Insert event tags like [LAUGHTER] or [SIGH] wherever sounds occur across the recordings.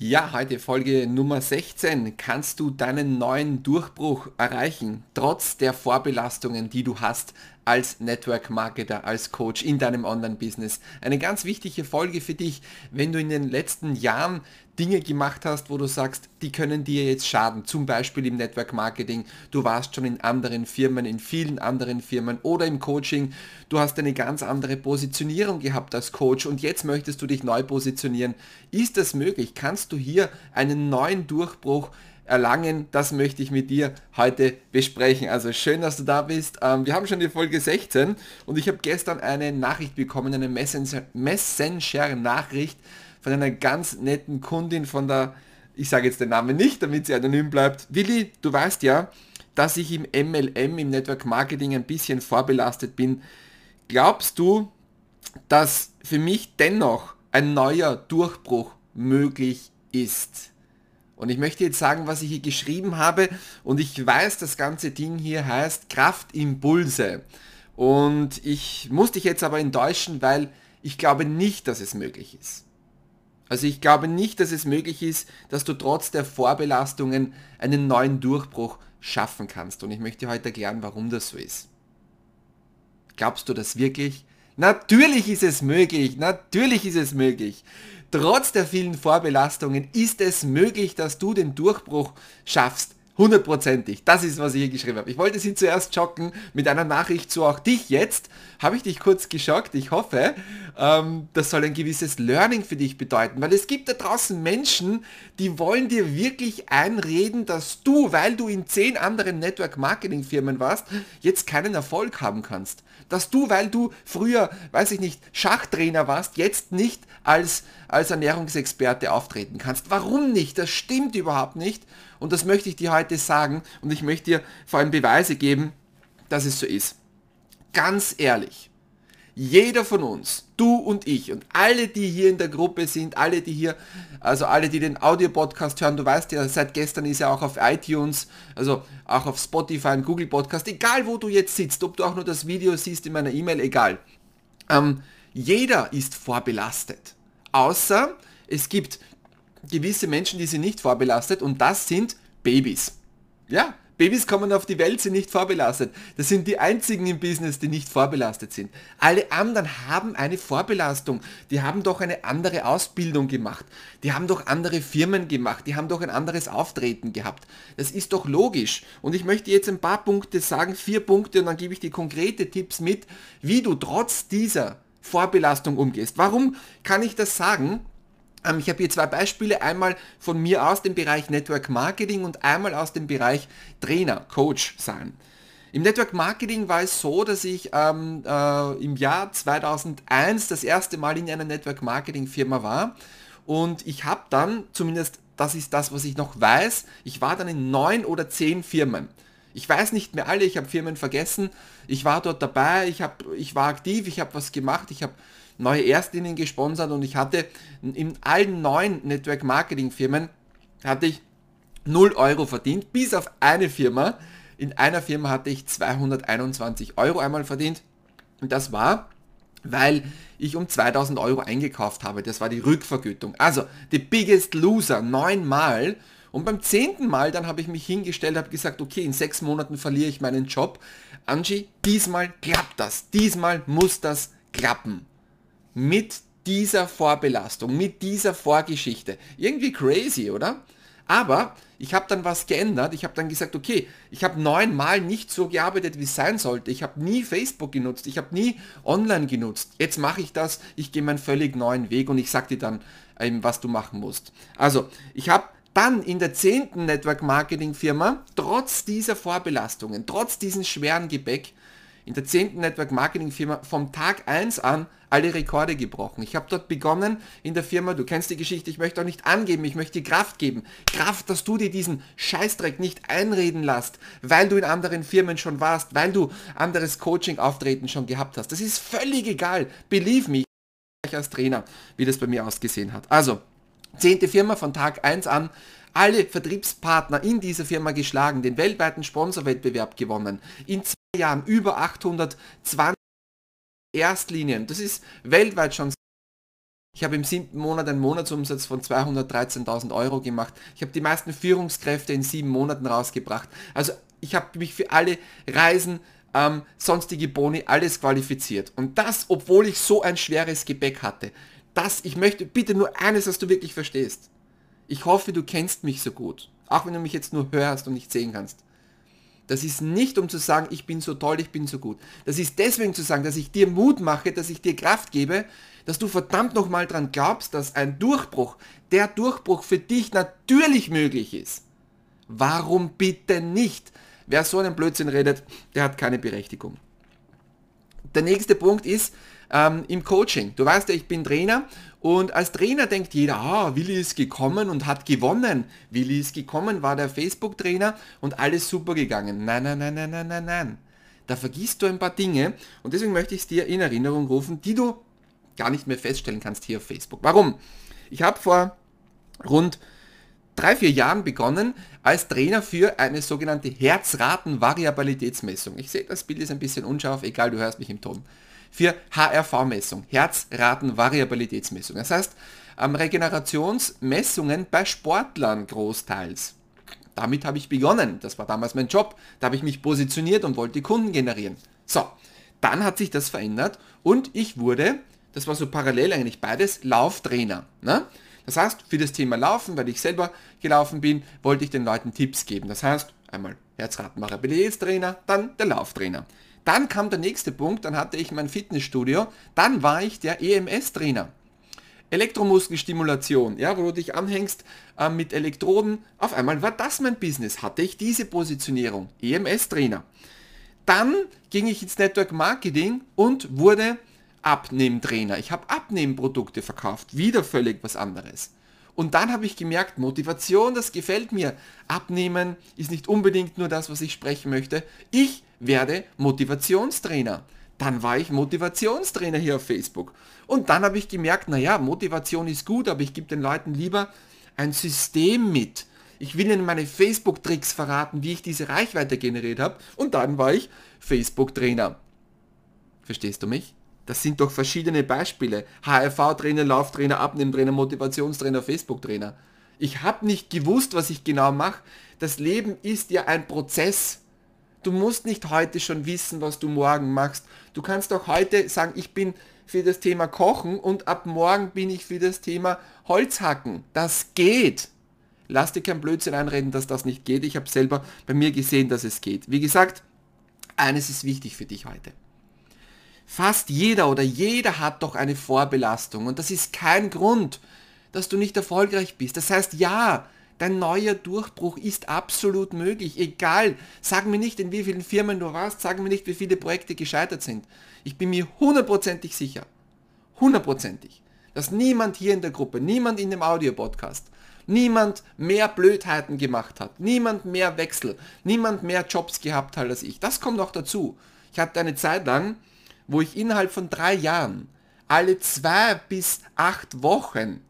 Ja, heute Folge Nummer 16. Kannst du deinen neuen Durchbruch erreichen, trotz der Vorbelastungen, die du hast als Network Marketer, als Coach in deinem Online-Business. Eine ganz wichtige Folge für dich, wenn du in den letzten Jahren Dinge gemacht hast, wo du sagst, die können dir jetzt schaden. Zum Beispiel im Network Marketing. Du warst schon in anderen Firmen, in vielen anderen Firmen oder im Coaching. Du hast eine ganz andere Positionierung gehabt als Coach und jetzt möchtest du dich neu positionieren. Ist das möglich? Kannst du hier einen neuen Durchbruch erlangen, das möchte ich mit dir heute besprechen. Also schön, dass du da bist. Ähm, wir haben schon die Folge 16 und ich habe gestern eine Nachricht bekommen, eine Messenger-Nachricht von einer ganz netten Kundin von der, ich sage jetzt den Namen nicht, damit sie anonym bleibt. Willi, du weißt ja, dass ich im MLM, im Network Marketing ein bisschen vorbelastet bin. Glaubst du, dass für mich dennoch ein neuer Durchbruch möglich ist? Und ich möchte jetzt sagen, was ich hier geschrieben habe. Und ich weiß, das ganze Ding hier heißt Kraftimpulse. Und ich muss dich jetzt aber enttäuschen, weil ich glaube nicht, dass es möglich ist. Also ich glaube nicht, dass es möglich ist, dass du trotz der Vorbelastungen einen neuen Durchbruch schaffen kannst. Und ich möchte heute erklären, warum das so ist. Glaubst du das wirklich? Natürlich ist es möglich, natürlich ist es möglich. Trotz der vielen Vorbelastungen ist es möglich, dass du den Durchbruch schaffst. Hundertprozentig. Das ist, was ich hier geschrieben habe. Ich wollte Sie zuerst schocken mit einer Nachricht zu auch dich jetzt. Habe ich dich kurz geschockt? Ich hoffe. Ähm, das soll ein gewisses Learning für dich bedeuten, weil es gibt da draußen Menschen, die wollen dir wirklich einreden, dass du, weil du in zehn anderen Network-Marketing-Firmen warst, jetzt keinen Erfolg haben kannst. Dass du, weil du früher, weiß ich nicht, Schachtrainer warst, jetzt nicht als, als Ernährungsexperte auftreten kannst. Warum nicht? Das stimmt überhaupt nicht. Und das möchte ich dir heute sagen und ich möchte dir vor allem Beweise geben, dass es so ist. Ganz ehrlich, jeder von uns, du und ich und alle, die hier in der Gruppe sind, alle, die hier, also alle, die den Audio-Podcast hören, du weißt ja, seit gestern ist er auch auf iTunes, also auch auf Spotify und Google Podcast, egal wo du jetzt sitzt, ob du auch nur das Video siehst in meiner E-Mail, egal. Ähm, jeder ist vorbelastet. Außer es gibt gewisse Menschen, die sind nicht vorbelastet und das sind Babys. Ja, Babys kommen auf die Welt, sind nicht vorbelastet. Das sind die einzigen im Business, die nicht vorbelastet sind. Alle anderen haben eine Vorbelastung. Die haben doch eine andere Ausbildung gemacht. Die haben doch andere Firmen gemacht. Die haben doch ein anderes Auftreten gehabt. Das ist doch logisch. Und ich möchte jetzt ein paar Punkte sagen, vier Punkte, und dann gebe ich dir konkrete Tipps mit, wie du trotz dieser Vorbelastung umgehst. Warum kann ich das sagen? Ähm, ich habe hier zwei Beispiele, einmal von mir aus dem Bereich Network Marketing und einmal aus dem Bereich Trainer, Coach sein. Im Network Marketing war es so, dass ich ähm, äh, im Jahr 2001 das erste Mal in einer Network Marketing Firma war und ich habe dann, zumindest das ist das, was ich noch weiß, ich war dann in neun oder zehn Firmen. Ich weiß nicht mehr alle, ich habe Firmen vergessen. Ich war dort dabei, ich, hab, ich war aktiv, ich habe was gemacht, ich habe neue Erstlinien gesponsert und ich hatte in allen neuen Network Marketing Firmen hatte ich 0 Euro verdient, bis auf eine Firma. In einer Firma hatte ich 221 Euro einmal verdient und das war, weil ich um 2000 Euro eingekauft habe. Das war die Rückvergütung. Also, the biggest loser, neunmal. Und beim zehnten Mal dann habe ich mich hingestellt, habe gesagt, okay, in sechs Monaten verliere ich meinen Job. Angie, diesmal klappt das. Diesmal muss das klappen mit dieser Vorbelastung, mit dieser Vorgeschichte. Irgendwie crazy, oder? Aber ich habe dann was geändert. Ich habe dann gesagt, okay, ich habe neunmal nicht so gearbeitet, wie es sein sollte. Ich habe nie Facebook genutzt. Ich habe nie online genutzt. Jetzt mache ich das. Ich gehe meinen völlig neuen Weg und ich sage dir dann, ähm, was du machen musst. Also, ich habe dann in der zehnten Network Marketing Firma, trotz dieser Vorbelastungen, trotz diesen schweren Gebäck, in der 10. Network Marketing Firma vom Tag 1 an alle Rekorde gebrochen. Ich habe dort begonnen in der Firma, du kennst die Geschichte, ich möchte auch nicht angeben, ich möchte dir Kraft geben. Kraft, dass du dir diesen Scheißdreck nicht einreden lässt, weil du in anderen Firmen schon warst, weil du anderes Coaching-Auftreten schon gehabt hast. Das ist völlig egal. Believe me, als Trainer, wie das bei mir ausgesehen hat. Also, zehnte Firma von Tag 1 an, alle Vertriebspartner in dieser Firma geschlagen, den weltweiten Sponsorwettbewerb gewonnen, in Jahren über 820 Erstlinien, das ist weltweit schon Ich habe im siebten Monat einen Monatsumsatz von 213.000 Euro gemacht. Ich habe die meisten Führungskräfte in sieben Monaten rausgebracht. Also ich habe mich für alle Reisen, ähm, sonstige Boni, alles qualifiziert. Und das, obwohl ich so ein schweres Gepäck hatte. Das, ich möchte bitte nur eines, was du wirklich verstehst. Ich hoffe, du kennst mich so gut. Auch wenn du mich jetzt nur hörst und nicht sehen kannst. Das ist nicht, um zu sagen, ich bin so toll, ich bin so gut. Das ist deswegen zu sagen, dass ich dir Mut mache, dass ich dir Kraft gebe, dass du verdammt nochmal dran glaubst, dass ein Durchbruch, der Durchbruch für dich natürlich möglich ist. Warum bitte nicht? Wer so einen Blödsinn redet, der hat keine Berechtigung. Der nächste Punkt ist ähm, im Coaching. Du weißt ja, ich bin Trainer und als Trainer denkt jeder, ah, Willi ist gekommen und hat gewonnen. Willi ist gekommen, war der Facebook-Trainer und alles super gegangen. Nein, nein, nein, nein, nein, nein, nein. Da vergisst du ein paar Dinge und deswegen möchte ich es dir in Erinnerung rufen, die du gar nicht mehr feststellen kannst hier auf Facebook. Warum? Ich habe vor rund drei, vier Jahren begonnen als Trainer für eine sogenannte Herzratenvariabilitätsmessung. Ich sehe, das Bild ist ein bisschen unscharf, egal, du hörst mich im Ton. Für HRV-Messung, Herzratenvariabilitätsmessung. Das heißt, ähm, Regenerationsmessungen bei Sportlern großteils. Damit habe ich begonnen. Das war damals mein Job. Da habe ich mich positioniert und wollte Kunden generieren. So, dann hat sich das verändert und ich wurde, das war so parallel eigentlich beides, Lauftrainer. Ne? Das heißt, für das Thema Laufen, weil ich selber gelaufen bin, wollte ich den Leuten Tipps geben. Das heißt, einmal Herzratenvariabilitätstrainer, dann der Lauftrainer. Dann kam der nächste Punkt, dann hatte ich mein Fitnessstudio, dann war ich der EMS-Trainer. Elektromuskelstimulation, ja, wo du dich anhängst äh, mit Elektroden. Auf einmal war das mein Business, hatte ich diese Positionierung, EMS-Trainer. Dann ging ich ins Network Marketing und wurde Abnehmtrainer. Ich habe Abnehmprodukte verkauft, wieder völlig was anderes. Und dann habe ich gemerkt, Motivation, das gefällt mir. Abnehmen ist nicht unbedingt nur das, was ich sprechen möchte. Ich werde Motivationstrainer. Dann war ich Motivationstrainer hier auf Facebook. Und dann habe ich gemerkt, naja, Motivation ist gut, aber ich gebe den Leuten lieber ein System mit. Ich will ihnen meine Facebook-Tricks verraten, wie ich diese Reichweite generiert habe. Und dann war ich Facebook-Trainer. Verstehst du mich? Das sind doch verschiedene Beispiele. HRV-Trainer, Lauftrainer, Abnehmtrainer, Motivationstrainer, Facebook-Trainer. Ich habe nicht gewusst, was ich genau mache. Das Leben ist ja ein Prozess. Du musst nicht heute schon wissen, was du morgen machst. Du kannst auch heute sagen, ich bin für das Thema Kochen und ab morgen bin ich für das Thema Holzhacken. Das geht. Lass dir kein Blödsinn einreden, dass das nicht geht. Ich habe selber bei mir gesehen, dass es geht. Wie gesagt, eines ist wichtig für dich heute. Fast jeder oder jeder hat doch eine Vorbelastung und das ist kein Grund, dass du nicht erfolgreich bist. Das heißt, ja, dein neuer Durchbruch ist absolut möglich. Egal, sag mir nicht, in wie vielen Firmen du warst, sag mir nicht, wie viele Projekte gescheitert sind. Ich bin mir hundertprozentig sicher, hundertprozentig, dass niemand hier in der Gruppe, niemand in dem Audio-Podcast, niemand mehr Blödheiten gemacht hat, niemand mehr Wechsel, niemand mehr Jobs gehabt hat als ich. Das kommt noch dazu. Ich hatte eine Zeit lang, wo ich innerhalb von drei Jahren alle zwei bis acht Wochen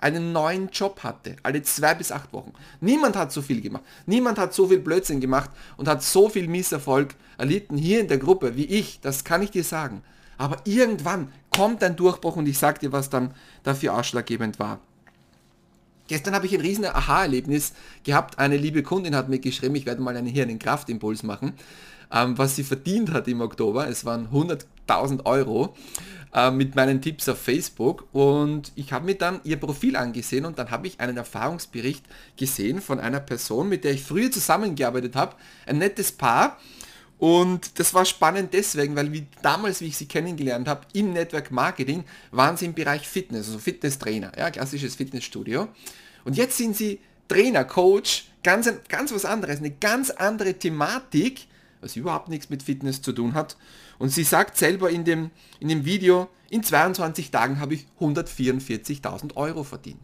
einen neuen Job hatte. Alle zwei bis acht Wochen. Niemand hat so viel gemacht. Niemand hat so viel Blödsinn gemacht und hat so viel Misserfolg erlitten hier in der Gruppe wie ich. Das kann ich dir sagen. Aber irgendwann kommt ein Durchbruch und ich sag dir, was dann dafür ausschlaggebend war. Gestern habe ich ein riesen Aha-Erlebnis gehabt. Eine liebe Kundin hat mir geschrieben, ich werde mal einen, Kraftimpuls machen, ähm, was sie verdient hat im Oktober. Es waren 100.000 Euro äh, mit meinen Tipps auf Facebook und ich habe mir dann ihr Profil angesehen und dann habe ich einen Erfahrungsbericht gesehen von einer Person, mit der ich früher zusammengearbeitet habe, ein nettes Paar und das war spannend deswegen, weil wie damals, wie ich sie kennengelernt habe, im Network Marketing waren sie im Bereich Fitness, also Fitnesstrainer, ja, klassisches Fitnessstudio. Und jetzt sind sie Trainer, Coach, ganz, ganz was anderes, eine ganz andere Thematik, was überhaupt nichts mit Fitness zu tun hat. Und sie sagt selber in dem, in dem Video, in 22 Tagen habe ich 144.000 Euro verdient.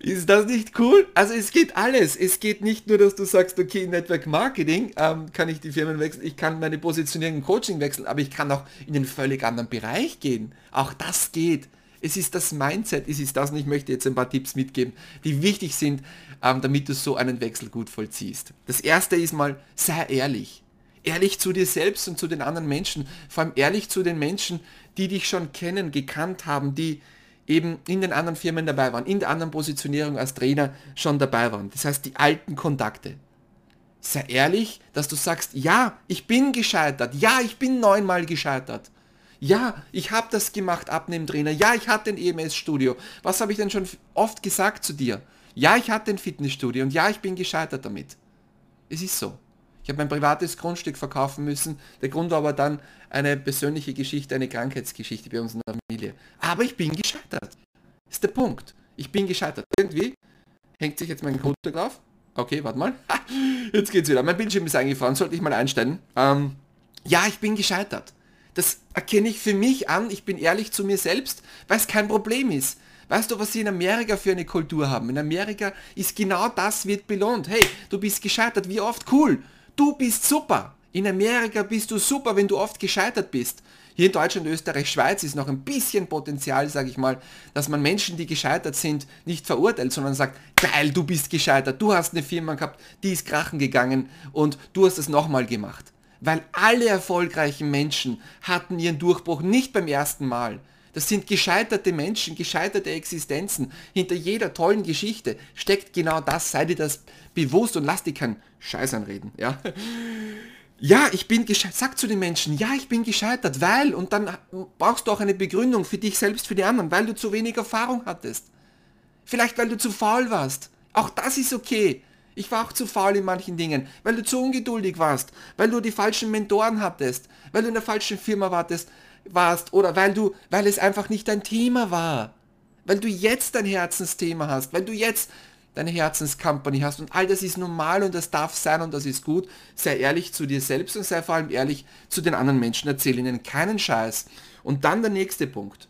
Ist das nicht cool? Also es geht alles. Es geht nicht nur, dass du sagst, okay, Network Marketing ähm, kann ich die Firmen wechseln, ich kann meine Positionierung im Coaching wechseln, aber ich kann auch in einen völlig anderen Bereich gehen. Auch das geht. Es ist das Mindset, es ist das und ich möchte jetzt ein paar Tipps mitgeben, die wichtig sind, ähm, damit du so einen Wechsel gut vollziehst. Das erste ist mal, sei ehrlich. Ehrlich zu dir selbst und zu den anderen Menschen. Vor allem ehrlich zu den Menschen, die dich schon kennen, gekannt haben, die eben in den anderen Firmen dabei waren, in der anderen Positionierung als Trainer schon dabei waren. Das heißt, die alten Kontakte. Sei ehrlich, dass du sagst, ja, ich bin gescheitert, ja, ich bin neunmal gescheitert. Ja, ich habe das gemacht, Abnehmtrainer. Ja, ich hatte ein EMS-Studio. Was habe ich denn schon oft gesagt zu dir? Ja, ich hatte ein Fitnessstudio und ja, ich bin gescheitert damit. Es ist so. Ich habe mein privates Grundstück verkaufen müssen. Der Grund war aber dann eine persönliche Geschichte, eine Krankheitsgeschichte bei uns in der Familie. Aber ich bin gescheitert. Ist der Punkt. Ich bin gescheitert. Irgendwie hängt sich jetzt mein Computer drauf. Okay, warte mal. [LAUGHS] Jetzt geht's wieder. Mein Bildschirm ist eingefahren. Sollte ich mal einstellen. Ähm, ja, ich bin gescheitert. Das erkenne ich für mich an. Ich bin ehrlich zu mir selbst, weil es kein Problem ist. Weißt du, was sie in Amerika für eine Kultur haben? In Amerika ist genau das wird belohnt. Hey, du bist gescheitert. Wie oft? Cool. Du bist super. In Amerika bist du super, wenn du oft gescheitert bist. Hier in Deutschland, Österreich, Schweiz ist noch ein bisschen Potenzial, sage ich mal, dass man Menschen, die gescheitert sind, nicht verurteilt, sondern sagt, geil, du bist gescheitert, du hast eine Firma gehabt, die ist krachen gegangen und du hast es nochmal gemacht. Weil alle erfolgreichen Menschen hatten ihren Durchbruch nicht beim ersten Mal. Das sind gescheiterte Menschen, gescheiterte Existenzen. Hinter jeder tollen Geschichte steckt genau das. Sei dir das bewusst und lass dir keinen Scheiß anreden. Ja? Ja, ich bin gescheitert. Sag zu den Menschen, ja, ich bin gescheitert, weil, und dann brauchst du auch eine Begründung für dich selbst, für die anderen, weil du zu wenig Erfahrung hattest. Vielleicht, weil du zu faul warst. Auch das ist okay. Ich war auch zu faul in manchen Dingen, weil du zu ungeduldig warst, weil du die falschen Mentoren hattest, weil du in der falschen Firma wartest, warst oder weil du, weil es einfach nicht dein Thema war. Weil du jetzt dein Herzensthema hast, weil du jetzt deine Herzenscompany hast und all das ist normal und das darf sein und das ist gut. Sei ehrlich zu dir selbst und sei vor allem ehrlich zu den anderen Menschen. Erzähl ihnen keinen Scheiß. Und dann der nächste Punkt.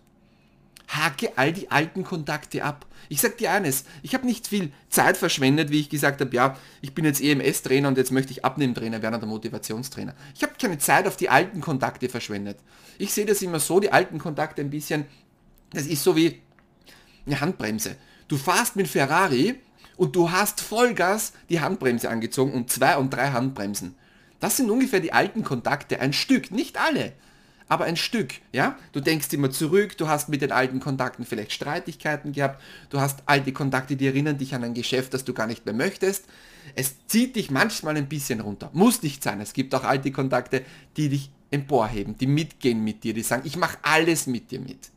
Hake all die alten Kontakte ab. Ich sag dir eines, ich habe nicht viel Zeit verschwendet, wie ich gesagt habe, ja, ich bin jetzt EMS-Trainer und jetzt möchte ich Abnehmtrainer werden oder Motivationstrainer. Ich habe keine Zeit auf die alten Kontakte verschwendet. Ich sehe das immer so, die alten Kontakte ein bisschen, das ist so wie eine Handbremse. Du fahrst mit Ferrari und du hast Vollgas die Handbremse angezogen und zwei und drei Handbremsen. Das sind ungefähr die alten Kontakte, ein Stück, nicht alle, aber ein Stück, ja? Du denkst immer zurück, du hast mit den alten Kontakten vielleicht Streitigkeiten gehabt, du hast alte Kontakte, die erinnern dich an ein Geschäft, das du gar nicht mehr möchtest. Es zieht dich manchmal ein bisschen runter. Muss nicht sein. Es gibt auch alte Kontakte, die dich emporheben, die mitgehen mit dir, die sagen, ich mache alles mit dir mit.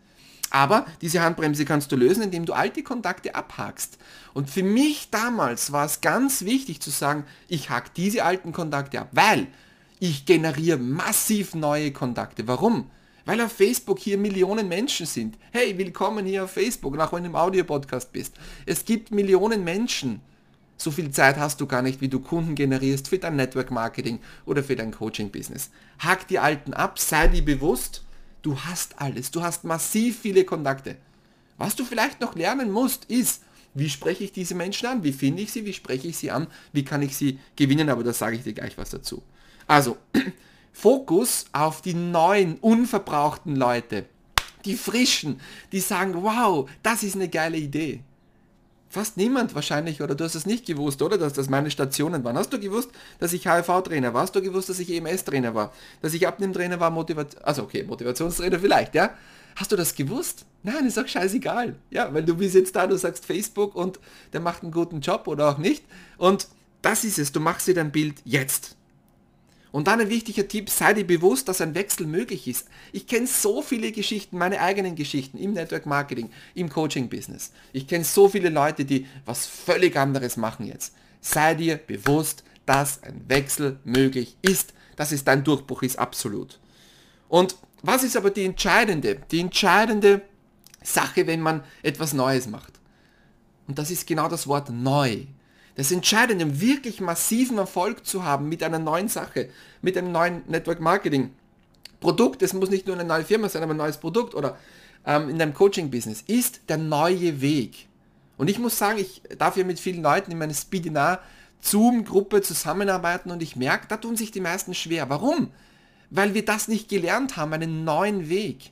Aber diese Handbremse kannst du lösen, indem du alte Kontakte abhakst. Und für mich damals war es ganz wichtig zu sagen, ich hack diese alten Kontakte ab, weil ich generiere massiv neue Kontakte. Warum? Weil auf Facebook hier Millionen Menschen sind. Hey, willkommen hier auf Facebook, auch wenn du im Audiopodcast bist. Es gibt Millionen Menschen. So viel Zeit hast du gar nicht, wie du Kunden generierst für dein Network Marketing oder für dein Coaching Business. Hack die alten ab, sei dir bewusst Du hast alles. Du hast massiv viele Kontakte. Was du vielleicht noch lernen musst, ist, wie spreche ich diese Menschen an? Wie finde ich sie? Wie spreche ich sie an? Wie kann ich sie gewinnen? Aber da sage ich dir gleich was dazu. Also, [CLEARS THROAT] Fokus auf die neuen, unverbrauchten Leute. Die frischen, die sagen, wow, das ist eine geile Idee. Fast niemand wahrscheinlich, oder du hast es nicht gewusst, oder? Dass das meine Stationen waren. Hast du gewusst, dass ich HIV-Trainer war? Hast du gewusst, dass ich EMS-Trainer war? Dass ich Abnehmtrainer war, Motivation... Also okay, Motivationstrainer vielleicht, ja? Hast du das gewusst? Nein, ist auch scheißegal. Ja, weil du bist jetzt da, du sagst Facebook und der macht einen guten Job oder auch nicht. Und das ist es, du machst dir dein Bild jetzt. Und dann ein wichtiger Tipp, sei dir bewusst, dass ein Wechsel möglich ist. Ich kenne so viele Geschichten, meine eigenen Geschichten im Network Marketing, im Coaching Business. Ich kenne so viele Leute, die was völlig anderes machen jetzt. Sei dir bewusst, dass ein Wechsel möglich ist. Das ist dein Durchbruch, ist absolut. Und was ist aber die entscheidende, die entscheidende Sache, wenn man etwas Neues macht? Und das ist genau das Wort neu. Das Entscheidende, wirklich massiven Erfolg zu haben mit einer neuen Sache, mit einem neuen Network Marketing Produkt, es muss nicht nur eine neue Firma sein, aber ein neues Produkt oder ähm, in deinem Coaching-Business, ist der neue Weg. Und ich muss sagen, ich darf ja mit vielen Leuten in meiner Speedinar Zoom-Gruppe zusammenarbeiten und ich merke, da tun sich die meisten schwer. Warum? Weil wir das nicht gelernt haben, einen neuen Weg.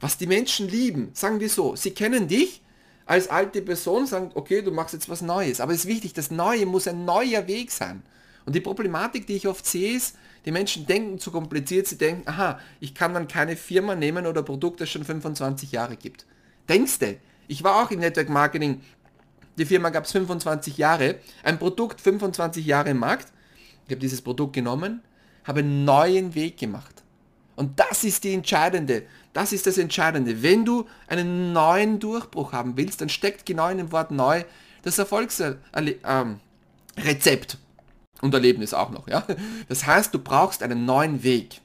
Was die Menschen lieben, sagen wir so, sie kennen dich, als alte Person sagen, okay, du machst jetzt was Neues. Aber es ist wichtig, das Neue muss ein neuer Weg sein. Und die Problematik, die ich oft sehe, ist, die Menschen denken zu kompliziert, sie denken, aha, ich kann dann keine Firma nehmen oder Produkt, das schon 25 Jahre gibt. Denkst du? Ich war auch im Network Marketing, die Firma gab es 25 Jahre, ein Produkt 25 Jahre im Markt. Ich habe dieses Produkt genommen, habe einen neuen Weg gemacht. Und das ist die entscheidende, das ist das Entscheidende. Wenn du einen neuen Durchbruch haben willst, dann steckt genau in dem Wort neu das Erfolgsrezept ähm, und Erlebnis auch noch. Ja? Das heißt, du brauchst einen neuen Weg.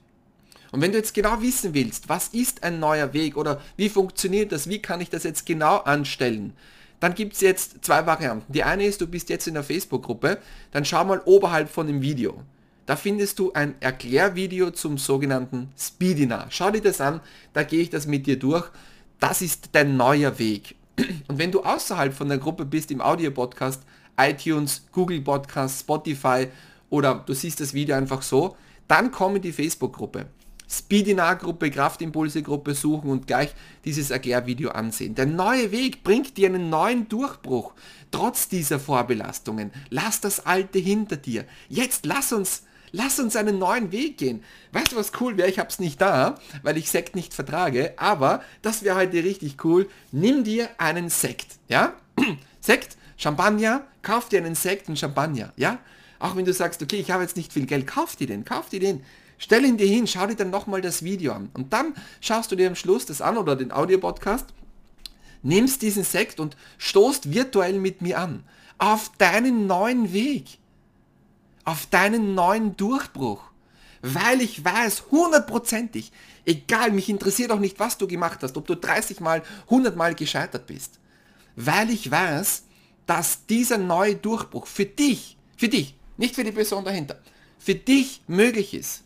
Und wenn du jetzt genau wissen willst, was ist ein neuer Weg oder wie funktioniert das, wie kann ich das jetzt genau anstellen, dann gibt es jetzt zwei Varianten. Die eine ist, du bist jetzt in der Facebook-Gruppe, dann schau mal oberhalb von dem Video. Da findest du ein Erklärvideo zum sogenannten Speedinar. Schau dir das an, da gehe ich das mit dir durch. Das ist dein neuer Weg. [CLEARS THROAT] Und wenn du außerhalb von der Gruppe bist im Audio-Podcast, iTunes, Google Podcast, Spotify oder du siehst das Video einfach so, dann komm in die Facebook-Gruppe. Speedinar-Gruppe, Kraftimpulse-Gruppe suchen und gleich dieses Erklärvideo ansehen. Der neue Weg bringt dir einen neuen Durchbruch, trotz dieser Vorbelastungen. Lass das Alte hinter dir. Jetzt lass uns Lass uns einen neuen Weg gehen. Weißt du, was cool wäre? Ich habe es nicht da, weil ich Sekt nicht vertrage, aber das wäre heute richtig cool. Nimm dir einen Sekt, ja? [CLEARS THROAT] Sekt, Champagner, kauf dir einen Sekt und Champagner, ja? Auch wenn du sagst, okay, ich habe jetzt nicht viel Geld, kauf dir den, kauf dir den. Stell ihn dir hin, schau dir dann nochmal das Video an. Und dann schaust du dir am Schluss das an oder den Audio-Podcast, nimmst diesen Sekt und stoßt virtuell mit mir an. Auf deinen neuen Weg auf deinen neuen Durchbruch. Weil ich weiß, hundertprozentig, egal, mich interessiert auch nicht, was du gemacht hast, ob du 30 Mal, 100 Mal gescheitert bist. Weil ich weiß, dass dieser neue Durchbruch für dich, für dich, nicht für die Person dahinter, für dich möglich ist.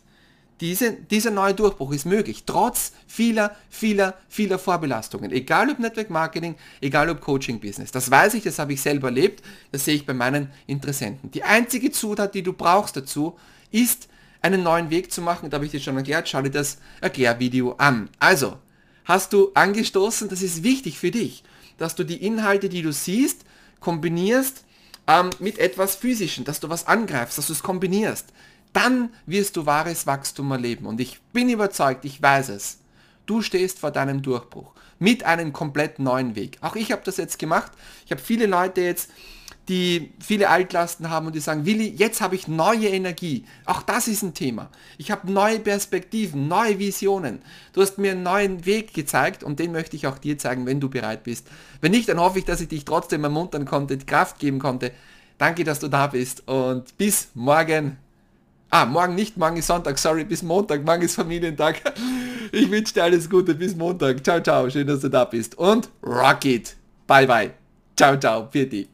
Diese, dieser neue Durchbruch ist möglich, trotz vieler, vieler, vieler Vorbelastungen. Egal ob Network Marketing, egal ob Coaching Business. Das weiß ich, das habe ich selber erlebt, das sehe ich bei meinen Interessenten. Die einzige Zutat, die du brauchst dazu, ist einen neuen Weg zu machen. Da habe ich dir schon erklärt, schau dir das Erklärvideo an. Also, hast du angestoßen, das ist wichtig für dich, dass du die Inhalte, die du siehst, kombinierst ähm, mit etwas Physischem, dass du was angreifst, dass du es kombinierst dann wirst du wahres Wachstum erleben. Und ich bin überzeugt, ich weiß es. Du stehst vor deinem Durchbruch mit einem komplett neuen Weg. Auch ich habe das jetzt gemacht. Ich habe viele Leute jetzt, die viele Altlasten haben und die sagen, Willi, jetzt habe ich neue Energie. Auch das ist ein Thema. Ich habe neue Perspektiven, neue Visionen. Du hast mir einen neuen Weg gezeigt und den möchte ich auch dir zeigen, wenn du bereit bist. Wenn nicht, dann hoffe ich, dass ich dich trotzdem ermuntern konnte, Kraft geben konnte. Danke, dass du da bist und bis morgen. Ah, morgen nicht, morgen ist Sonntag, sorry, bis Montag, morgen ist Familientag. [LAUGHS] Ich wünsche dir alles Gute, bis Montag. Ciao, ciao, schön, dass du da bist. Und rock it. Bye, bye. Ciao, ciao, Pirti.